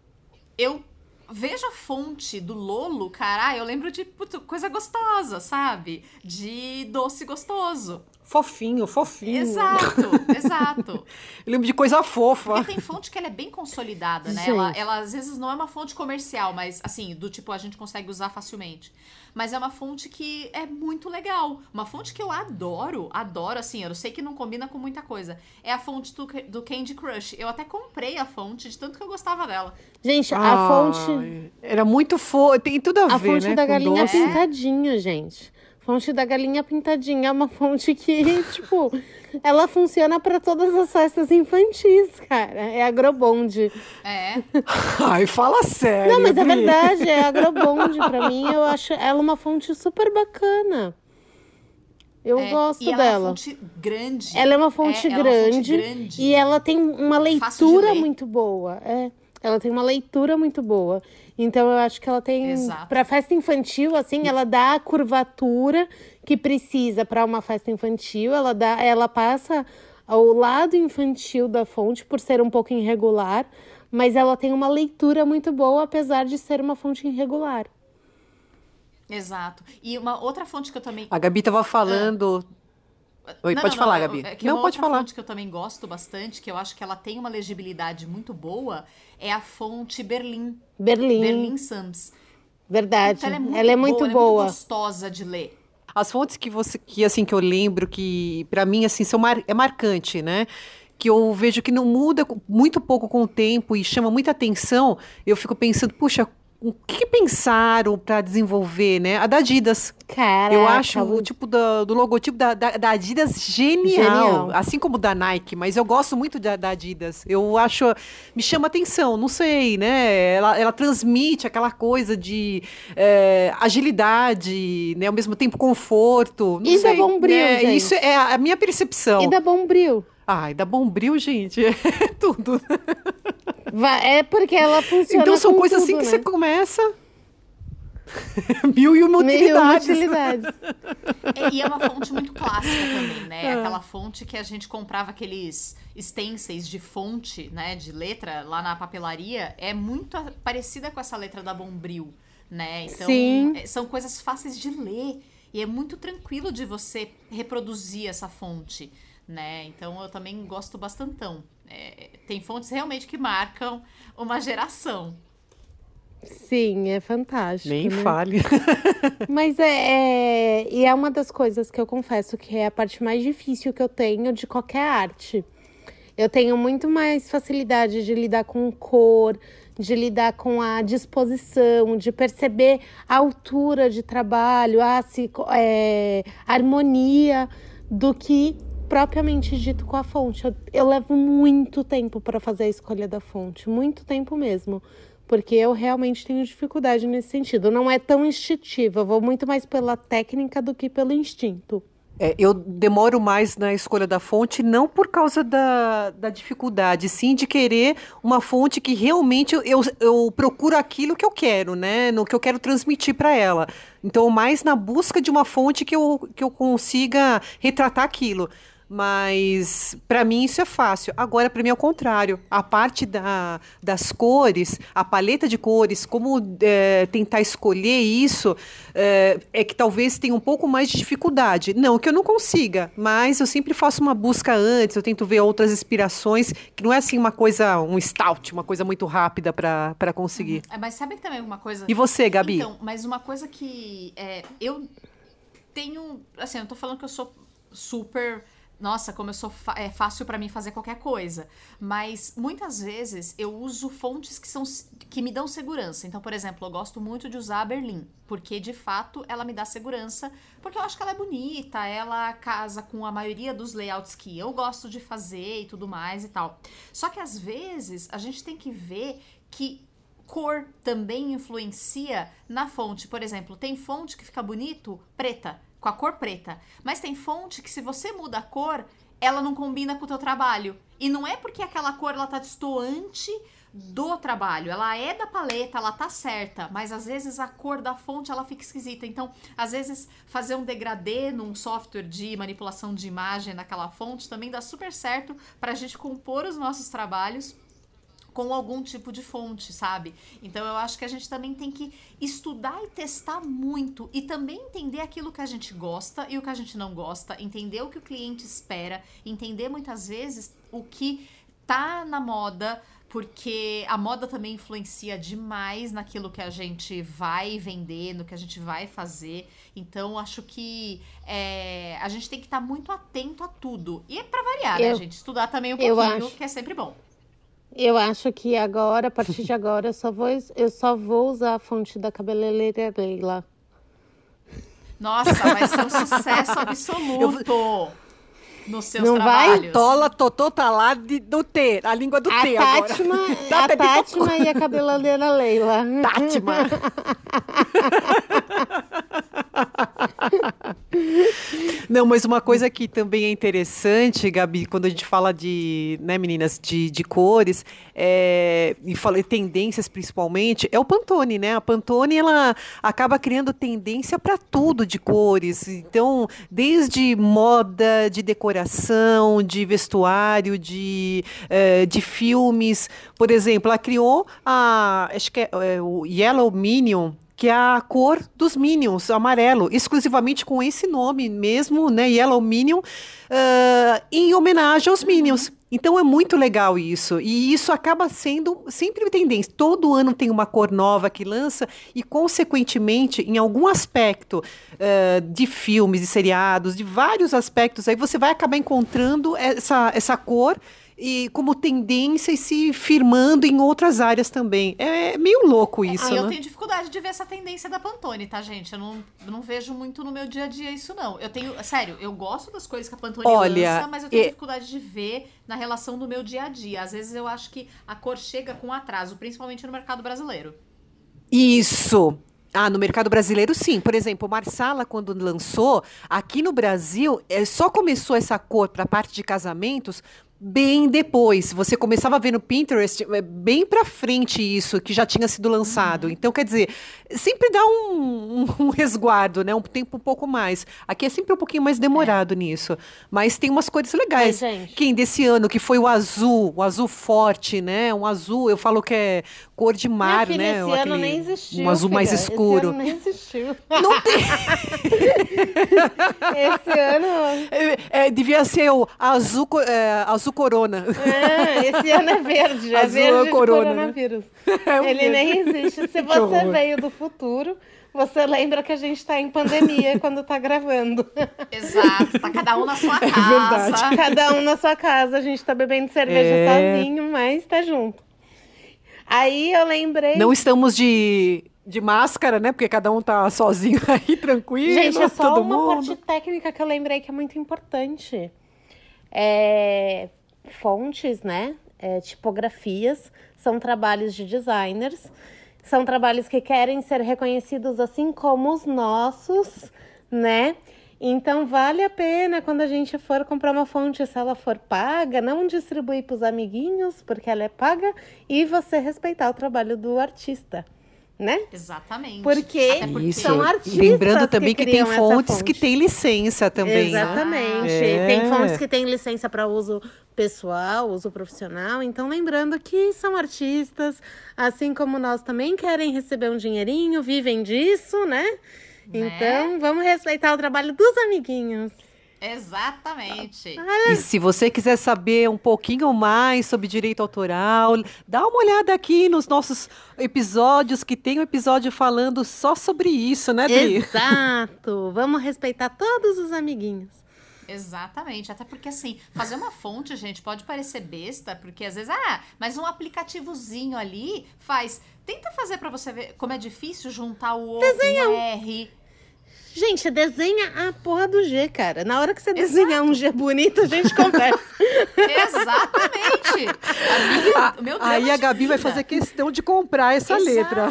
[SPEAKER 1] Eu vejo a fonte do Lolo, cara, eu lembro de puto, coisa gostosa, sabe? De doce gostoso.
[SPEAKER 2] Fofinho, fofinho.
[SPEAKER 1] Exato, exato.
[SPEAKER 2] Eu lembro de coisa fofa.
[SPEAKER 1] Porque tem fonte que ela é bem consolidada, né? Ela, ela às vezes não é uma fonte comercial, mas assim, do tipo a gente consegue usar facilmente. Mas é uma fonte que é muito legal. Uma fonte que eu adoro, adoro, assim, eu sei que não combina com muita coisa. É a fonte do, do Candy Crush. Eu até comprei a fonte de tanto que eu gostava dela.
[SPEAKER 3] Gente, a
[SPEAKER 2] Ai,
[SPEAKER 3] fonte,
[SPEAKER 2] Era muito fofo. Tem tudo a,
[SPEAKER 3] a
[SPEAKER 2] ver,
[SPEAKER 3] fonte
[SPEAKER 2] né?
[SPEAKER 3] da
[SPEAKER 2] com
[SPEAKER 3] galinha
[SPEAKER 2] doce.
[SPEAKER 3] pintadinha, gente. Fonte da galinha pintadinha é uma fonte que, tipo, ela funciona pra todas as festas infantis, cara. É agrobonde.
[SPEAKER 1] É.
[SPEAKER 2] Ai, fala sério.
[SPEAKER 3] Não, mas é verdade, é agrobonde. Pra mim, eu acho ela uma fonte super bacana. Eu
[SPEAKER 1] é.
[SPEAKER 3] gosto
[SPEAKER 1] e ela é
[SPEAKER 3] dela.
[SPEAKER 1] uma fonte grande.
[SPEAKER 3] Ela é uma fonte,
[SPEAKER 1] É, ela é uma fonte
[SPEAKER 3] grande,
[SPEAKER 1] grande.
[SPEAKER 3] e ela tem uma leitura muito boa. É, ela tem uma leitura muito boa. Então eu acho que ela tem
[SPEAKER 1] Exato.
[SPEAKER 3] para festa infantil assim, ela dá a curvatura que precisa para uma festa infantil, ela dá, ela passa ao lado infantil da fonte por ser um pouco irregular, mas ela tem uma leitura muito boa apesar de ser uma fonte irregular.
[SPEAKER 1] Exato. E uma outra fonte que eu também
[SPEAKER 2] A Gabi tava falando. Oi,
[SPEAKER 1] Não,
[SPEAKER 2] pode
[SPEAKER 1] não,
[SPEAKER 2] falar,
[SPEAKER 1] não,
[SPEAKER 2] Gabi.
[SPEAKER 1] é que
[SPEAKER 2] não,
[SPEAKER 1] uma
[SPEAKER 2] pode
[SPEAKER 1] outra
[SPEAKER 2] falar.
[SPEAKER 1] fonte que eu também gosto bastante, que eu acho que ela tem uma legibilidade muito boa, é a fonte Berlim.
[SPEAKER 3] Berlim,
[SPEAKER 1] Berlim Sans.
[SPEAKER 3] verdade.
[SPEAKER 1] Então,
[SPEAKER 3] ela é muito
[SPEAKER 1] boa, ela é
[SPEAKER 3] boa.
[SPEAKER 1] muito gostosa de ler.
[SPEAKER 2] As fontes que você que assim que eu lembro que pra mim assim são mar, é marcante, né? Que eu vejo que não muda muito pouco com o tempo e chama muita atenção. Eu fico pensando, puxa, o que, que pensaram pra desenvolver, né? A da Adidas.
[SPEAKER 3] Caraca,
[SPEAKER 2] eu acho o tipo do, do logotipo da, da, da Adidas genial,
[SPEAKER 3] Genial.
[SPEAKER 2] assim como da Nike, mas eu gosto muito da, da Adidas. Eu acho, me chama atenção, não sei, né? Ela, ela transmite aquela coisa de é, agilidade, né? Ao mesmo tempo conforto. Não
[SPEAKER 3] E
[SPEAKER 2] sei,
[SPEAKER 3] bombril,
[SPEAKER 2] né?
[SPEAKER 3] gente.
[SPEAKER 2] Isso é a, minha percepção.
[SPEAKER 3] E dá bom bril.
[SPEAKER 2] Ai, dá bombril, gente. É tudo.
[SPEAKER 3] É porque ela funciona
[SPEAKER 2] Então são
[SPEAKER 3] com
[SPEAKER 2] coisas
[SPEAKER 3] tudo,
[SPEAKER 2] assim que
[SPEAKER 3] né?
[SPEAKER 2] você começa. Mil e uma utilidades.
[SPEAKER 3] Mil utilidades.
[SPEAKER 1] É, e é uma fonte muito clássica também, né? É. Aquela fonte que a gente comprava aqueles stencils de fonte, né? De letra lá na papelaria. É muito parecida com essa letra da Bombril, né? Então,
[SPEAKER 3] Sim.
[SPEAKER 1] É, são coisas fáceis de ler. E é muito tranquilo de você reproduzir essa fonte, né? Então eu também gosto bastantão. É, tem fontes realmente que marcam uma geração.
[SPEAKER 3] Sim, é fantástico.
[SPEAKER 2] Nem
[SPEAKER 3] né?
[SPEAKER 2] fale.
[SPEAKER 3] Mas é, é, E é uma das coisas que eu confesso que é a parte mais difícil que eu tenho de qualquer arte. Eu tenho muito mais facilidade de lidar com cor, de lidar com a disposição, de perceber a altura de trabalho, a se, é, harmonia, do que propriamente dito com a fonte. Eu, eu levo muito tempo para fazer a escolha da fonte, muito tempo mesmo porque eu realmente tenho dificuldade nesse sentido. Não é tão instintivo, eu vou muito mais pela técnica do que pelo instinto.
[SPEAKER 2] É, eu demoro mais na escolha da fonte, não por causa da, da dificuldade, sim de querer uma fonte que realmente eu, eu, eu procuro aquilo que eu quero, né? No que eu quero transmitir para ela. Então, mais na busca de uma fonte que eu, que eu consiga retratar aquilo. Mas para mim isso é fácil. Agora, para mim é o contrário. A parte da, das cores, a paleta de cores, como é, tentar escolher isso, é, é, que talvez tenha um pouco mais de dificuldade. Não que eu não consiga, mas eu sempre faço uma busca antes, eu tento ver outras inspirações, que não é assim uma coisa, um stout, uma coisa muito rápida para conseguir.
[SPEAKER 1] Uhum. mas sabe que também uma coisa.
[SPEAKER 2] E você, Gabi?
[SPEAKER 1] Então, mas uma coisa que é, eu tenho. Assim, eu não tô falando que eu sou super nossa, como eu sou é fácil para mim fazer qualquer coisa. Mas muitas vezes eu uso fontes que são que me dão segurança. Então, por exemplo, eu gosto muito de usar a Berlim, porque de fato ela me dá segurança, porque eu acho que ela é bonita, ela casa com a maioria dos layouts que eu gosto de fazer e tudo mais e tal. Só que às vezes a gente tem que ver que cor também influencia na fonte. Por exemplo, tem fonte que fica bonito preta com a cor preta. Mas tem fonte que se você muda a cor, ela não combina com o teu trabalho. E não é porque aquela cor ela tá destoante do trabalho. Ela é da paleta, ela tá certa, mas às vezes a cor da fonte ela fica esquisita. Então, às vezes fazer um degradê num software de manipulação de imagem naquela fonte também dá super certo para a gente compor os nossos trabalhos com algum tipo de fonte, sabe? Então eu acho que a gente também tem que estudar e testar muito e também entender aquilo que a gente gosta e o que a gente não gosta, entender o que o cliente espera, entender muitas vezes o que tá na moda, porque a moda também influencia demais naquilo que a gente vai vender, no que a gente vai fazer. Então, acho que é, a gente tem que estar tá muito atento a tudo. E é pra variar, né, eu, né, gente? Estudar também um pouquinho, que é sempre bom.
[SPEAKER 3] Eu acho que agora, a partir de agora, eu só vou, eu só vou usar a fonte da cabeleireira Leila.
[SPEAKER 1] Nossa, vai ser um sucesso absoluto. Eu... Nos seus
[SPEAKER 3] não
[SPEAKER 1] trabalhos.
[SPEAKER 3] vai?
[SPEAKER 2] Tola, Totô tá lá de, do T, a língua do a T
[SPEAKER 3] Tátima, agora. a Tátima e a cabeleireira Leila.
[SPEAKER 2] Tátima. Não, mas uma coisa que também é interessante, Gabi, quando a gente fala de, né, meninas, de, de cores, é, e falei tendências principalmente, é o Pantone, né? A Pantone, ela acaba criando tendência para tudo de cores. Então, desde moda, de decoração, de vestuário, de, é, de filmes. Por exemplo, ela criou a, acho que é, é o Yellow Minion, que é a cor dos Minions, amarelo, exclusivamente com esse nome mesmo, né, Yellow Minion, uh, em homenagem aos Minions. Então é muito legal isso. E isso acaba sendo sempre tendência. Todo ano tem uma cor nova que lança, e, consequentemente, em algum aspecto uh, de filmes, de seriados, de vários aspectos, aí você vai acabar encontrando essa, essa cor e como tendência e se firmando em outras áreas também. É meio louco isso, ah,
[SPEAKER 1] né?
[SPEAKER 2] Eu
[SPEAKER 1] tenho dificuldade de ver essa tendência da Pantone, tá, gente? Eu não, não vejo muito no meu dia a dia isso, não. Eu tenho, sério, eu gosto das coisas que a Pantone Olha, lança, mas eu tenho é... dificuldade de ver na relação do meu dia a dia. Às vezes eu acho que a cor chega com atraso, principalmente no mercado brasileiro.
[SPEAKER 2] Isso, ah, no mercado brasileiro, sim. Por exemplo, Marsala, quando lançou, aqui no Brasil, é, só começou essa cor para a parte de casamentos bem depois. Você começava a ver no Pinterest é, bem para frente isso, que já tinha sido lançado. Uhum. Então, quer dizer, sempre dá um, um, um, resguardo, né? Um tempo um pouco mais. Aqui é sempre um pouquinho mais demorado é. nisso. Mas tem umas coisas legais. Quem desse ano, que foi o azul, o azul forte, né? Um azul, eu falo que é cor de mar,
[SPEAKER 3] filha,
[SPEAKER 2] né?
[SPEAKER 3] Esse Aquele, ano nem existiu.
[SPEAKER 2] Um azul
[SPEAKER 3] filha.
[SPEAKER 2] mais escuro.
[SPEAKER 3] Esse ano nem existiu.
[SPEAKER 2] Não tem.
[SPEAKER 3] esse ano.
[SPEAKER 2] É, é, devia ser o azul, é, azul corona.
[SPEAKER 3] É, esse ano é verde. É
[SPEAKER 2] azul
[SPEAKER 3] verde
[SPEAKER 2] corona,
[SPEAKER 3] coronavírus.
[SPEAKER 2] Né? É
[SPEAKER 3] Ele nem existe. Se você veio do futuro. Você lembra que a gente está em pandemia quando está gravando.
[SPEAKER 1] Exato, tá cada um na sua é casa.
[SPEAKER 3] É cada um na sua casa, a gente está bebendo cerveja é... sozinho, mas tá junto. Aí eu lembrei.
[SPEAKER 2] Não estamos de, de máscara, né? Porque cada um tá sozinho aí, tranquilo.
[SPEAKER 3] Gente, é só
[SPEAKER 2] todo
[SPEAKER 3] uma
[SPEAKER 2] mundo.
[SPEAKER 3] parte técnica que eu lembrei que é muito importante. É... Fontes, né? É, tipografias, são trabalhos de designers, são trabalhos que querem ser reconhecidos assim como os nossos, né? Então vale a pena quando a gente for comprar uma fonte, se ela for paga, não distribuir para os amiguinhos, porque ela é paga, e você respeitar o trabalho do artista. Né?
[SPEAKER 1] Exatamente.
[SPEAKER 3] Porque,
[SPEAKER 1] porque
[SPEAKER 3] são artistas.
[SPEAKER 2] Lembrando também
[SPEAKER 3] que,
[SPEAKER 2] que tem fontes
[SPEAKER 3] fonte.
[SPEAKER 2] que têm licença também.
[SPEAKER 3] Exatamente.
[SPEAKER 2] É.
[SPEAKER 3] Tem fontes que têm licença para uso pessoal, uso profissional. Então, lembrando que são artistas, assim como nós também querem receber um dinheirinho, vivem disso, né? Né? Então, vamos respeitar o trabalho dos amiguinhos.
[SPEAKER 1] Exatamente.
[SPEAKER 2] E se você quiser saber um pouquinho mais sobre direito autoral, dá uma olhada aqui nos nossos episódios, que tem um episódio falando só sobre isso, né, Dri?
[SPEAKER 3] Exato. Vamos respeitar todos os amiguinhos.
[SPEAKER 1] Exatamente, até porque assim, fazer uma fonte, gente, pode parecer besta, porque às vezes, ah, mas um aplicativozinho ali faz. Tenta fazer para você ver como é difícil juntar o O
[SPEAKER 3] Desenha
[SPEAKER 1] o R.
[SPEAKER 3] Gente, desenha a porra do G, cara. Na hora que você Exato. desenhar um G bonito, a gente conversa.
[SPEAKER 1] Exatamente. Amiga, meu Deus
[SPEAKER 2] aí a Gabi vida. vai fazer questão de comprar essa
[SPEAKER 1] Exato.
[SPEAKER 2] letra.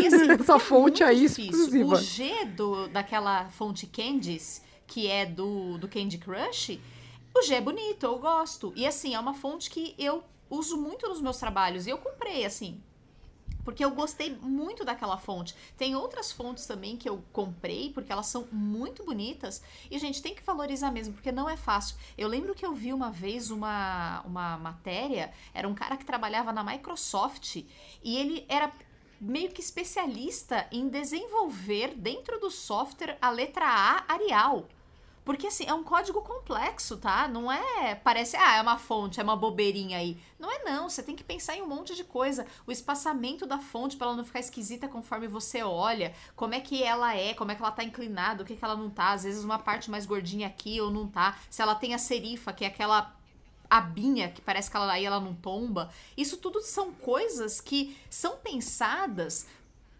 [SPEAKER 1] E, assim,
[SPEAKER 2] essa
[SPEAKER 1] é
[SPEAKER 2] fonte aí
[SPEAKER 1] difícil.
[SPEAKER 2] exclusiva.
[SPEAKER 1] O G do, daquela fonte Candice, que é do, do Candy Crush, o G é bonito, eu gosto. E assim, é uma fonte que eu uso muito nos meus trabalhos. E eu comprei, assim, porque eu gostei muito daquela fonte. Tem outras fontes também que eu comprei, porque elas são muito bonitas. E, gente, tem que valorizar mesmo, porque não é fácil. Eu lembro que eu vi uma vez uma, uma matéria, era um cara que trabalhava na Microsoft, e ele era meio que especialista em desenvolver dentro do software a letra A Arial. Porque, assim, é um código complexo, tá? Não é. Parece, ah, é uma fonte, é uma bobeirinha aí. Não é, não. Você tem que pensar em um monte de coisa. O espaçamento da fonte, para ela não ficar esquisita conforme você olha. Como é que ela é, como é que ela tá inclinada, o que, que ela não tá. Às vezes, uma parte mais gordinha aqui ou não tá. Se ela tem a serifa, que é aquela abinha, que parece que ela aí ela não tomba. Isso tudo são coisas que são pensadas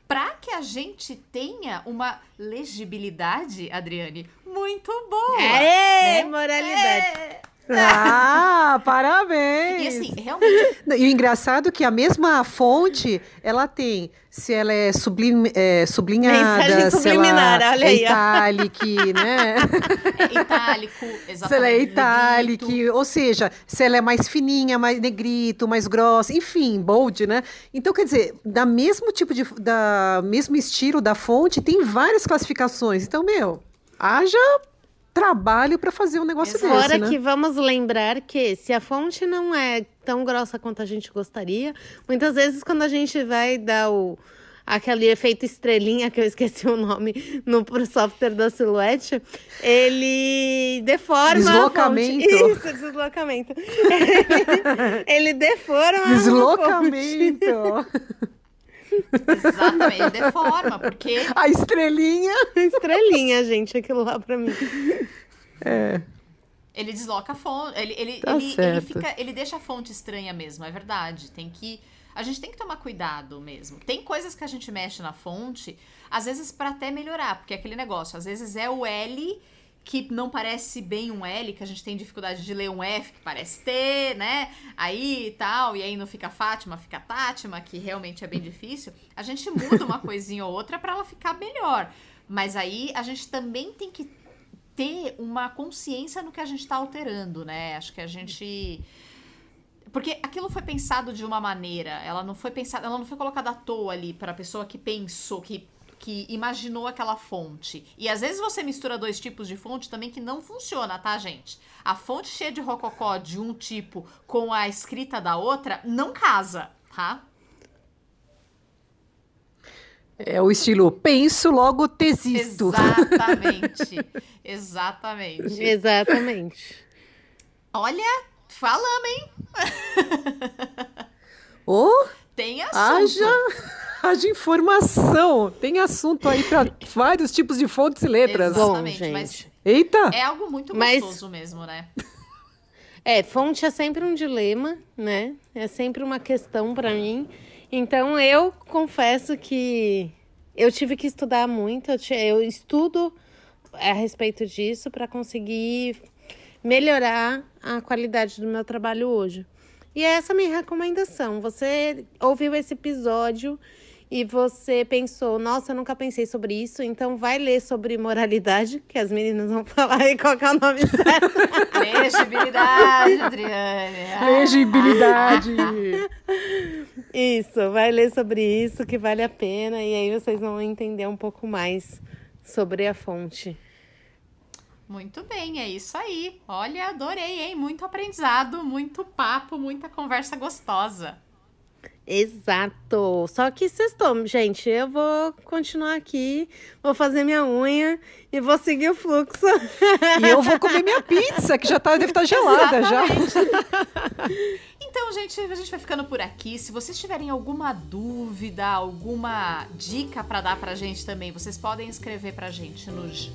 [SPEAKER 1] para que a gente tenha uma legibilidade, Adriane, muito boa.
[SPEAKER 3] É,
[SPEAKER 1] né?
[SPEAKER 3] moralidade.
[SPEAKER 1] É.
[SPEAKER 2] Ah, parabéns!
[SPEAKER 1] E assim, realmente.
[SPEAKER 2] E o engraçado é que a mesma fonte, ela tem, se ela é, sublim, é sublinhada,
[SPEAKER 3] Mensagem
[SPEAKER 2] se ela
[SPEAKER 3] olha
[SPEAKER 2] é
[SPEAKER 3] aí,
[SPEAKER 2] itálico, né?
[SPEAKER 1] É itálico, exatamente.
[SPEAKER 2] se ela é itálico,
[SPEAKER 1] negrito.
[SPEAKER 2] ou seja, se ela é mais fininha, mais negrito, mais grossa, enfim, bold, né? Então, quer dizer, da mesmo tipo de, da mesmo estilo da fonte, tem várias classificações. Então, meu, haja trabalho para fazer um negócio
[SPEAKER 1] Exato.
[SPEAKER 2] desse,
[SPEAKER 3] Fora
[SPEAKER 2] né?
[SPEAKER 3] que vamos lembrar que se a fonte não é tão grossa quanto a gente gostaria, muitas vezes quando a gente vai dar o aquele efeito estrelinha que eu esqueci o nome no pro software da Silhouette, ele deforma
[SPEAKER 2] Deslocamento.
[SPEAKER 3] a fonte. Isso, deslocamento. ele, ele deforma a fonte.
[SPEAKER 2] Deslocamento.
[SPEAKER 1] Exatamente, ele deforma, porque
[SPEAKER 2] A estrelinha.
[SPEAKER 3] Estrelinha, gente, aquilo lá pra mim.
[SPEAKER 2] É.
[SPEAKER 1] ele desloca a fonte. Ele, ele,
[SPEAKER 2] Tá
[SPEAKER 1] ele, ele, fica, ele deixa a fonte estranha mesmo, é verdade. Tem que. A gente tem que tomar cuidado mesmo. Tem coisas que a gente mexe na fonte, às vezes para até melhorar, porque é aquele negócio, às vezes é o L que não parece bem um L, que a gente tem dificuldade de ler um F que parece T, né? Aí e tal, e aí não fica Fátima, fica Tátima, que realmente é bem difícil. A gente muda uma coisinha ou outra para ela ficar melhor. Mas aí a gente também tem que ter uma consciência no que a gente está alterando, né? Acho que a gente porque aquilo foi pensado de uma maneira, ela não foi pensada, ela não foi colocada à toa ali para a pessoa que pensou, que que imaginou aquela fonte. E às vezes você mistura dois tipos de fonte também que não funciona, tá, gente? A fonte cheia de rococó de um tipo com a escrita da outra não casa, tá?
[SPEAKER 2] É o estilo penso, logo tesisto.
[SPEAKER 1] Exatamente. Exatamente.
[SPEAKER 3] Exatamente.
[SPEAKER 1] Olha, falamos, hein?
[SPEAKER 2] Oh,
[SPEAKER 1] tem assunto.
[SPEAKER 2] Haja, haja informação. Tem assunto aí para vários tipos de fontes e letras.
[SPEAKER 1] Exatamente,
[SPEAKER 3] Bom,
[SPEAKER 1] mas
[SPEAKER 2] Eita!
[SPEAKER 1] é algo muito
[SPEAKER 3] Mas-
[SPEAKER 1] gostoso mesmo, né?
[SPEAKER 3] É, fonte é sempre um dilema, né? É sempre uma questão pra mim. Então eu confesso que eu tive que estudar muito. Eu, ti- eu estudo a respeito disso para conseguir melhorar a qualidade do meu trabalho hoje. E essa é a minha recomendação. Você ouviu esse episódio e você pensou, nossa, eu nunca pensei sobre isso, então vai ler sobre moralidade, que as meninas vão falar aí qual que é o nome certo.
[SPEAKER 1] Legibilidade, Adriane. Ah,
[SPEAKER 2] Legibilidade!
[SPEAKER 3] Isso, vai ler sobre isso que vale a pena e aí vocês vão entender um pouco mais sobre a fonte.
[SPEAKER 1] Muito bem, é isso aí. Olha, adorei, hein? Muito aprendizado, muito papo, muita conversa gostosa.
[SPEAKER 3] Exato. Só que sextou, gente. Eu vou continuar aqui, vou fazer minha unha e vou seguir o fluxo.
[SPEAKER 2] e eu vou comer minha pizza, que já tá, deve estar gelada já.
[SPEAKER 1] Então, gente, a gente vai ficando por aqui. Se vocês tiverem alguma dúvida, alguma dica pra dar pra gente também, vocês podem escrever pra gente nos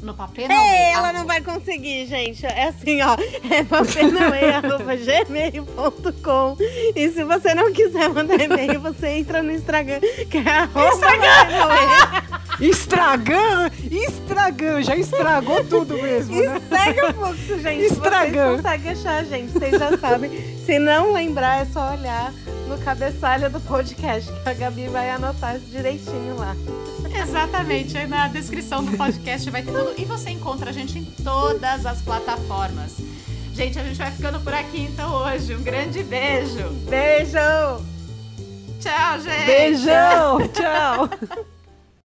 [SPEAKER 1] no papel.
[SPEAKER 3] É, ela não vai conseguir, gente. É assim, ó. É papelnoe.gmail.com E se você não quiser mandar e-mail, você entra no Instagram, que é arroba papelnoe.
[SPEAKER 2] Estragam! Estragam! Já estragou tudo mesmo,
[SPEAKER 3] E
[SPEAKER 2] né?
[SPEAKER 3] segue o fluxo, gente.
[SPEAKER 2] Estragando.
[SPEAKER 3] Vocês conseguem achar gente, vocês já sabem. Se não lembrar, é só olhar no cabeçalho do podcast, que a Gabi vai anotar direitinho lá.
[SPEAKER 1] Exatamente, aí na descrição do podcast vai ter tudo. E você encontra a gente em todas as plataformas. Gente, a gente vai ficando por aqui então hoje. Um grande beijo.
[SPEAKER 3] Beijo!
[SPEAKER 1] Tchau, gente.
[SPEAKER 2] Beijão! Tchau!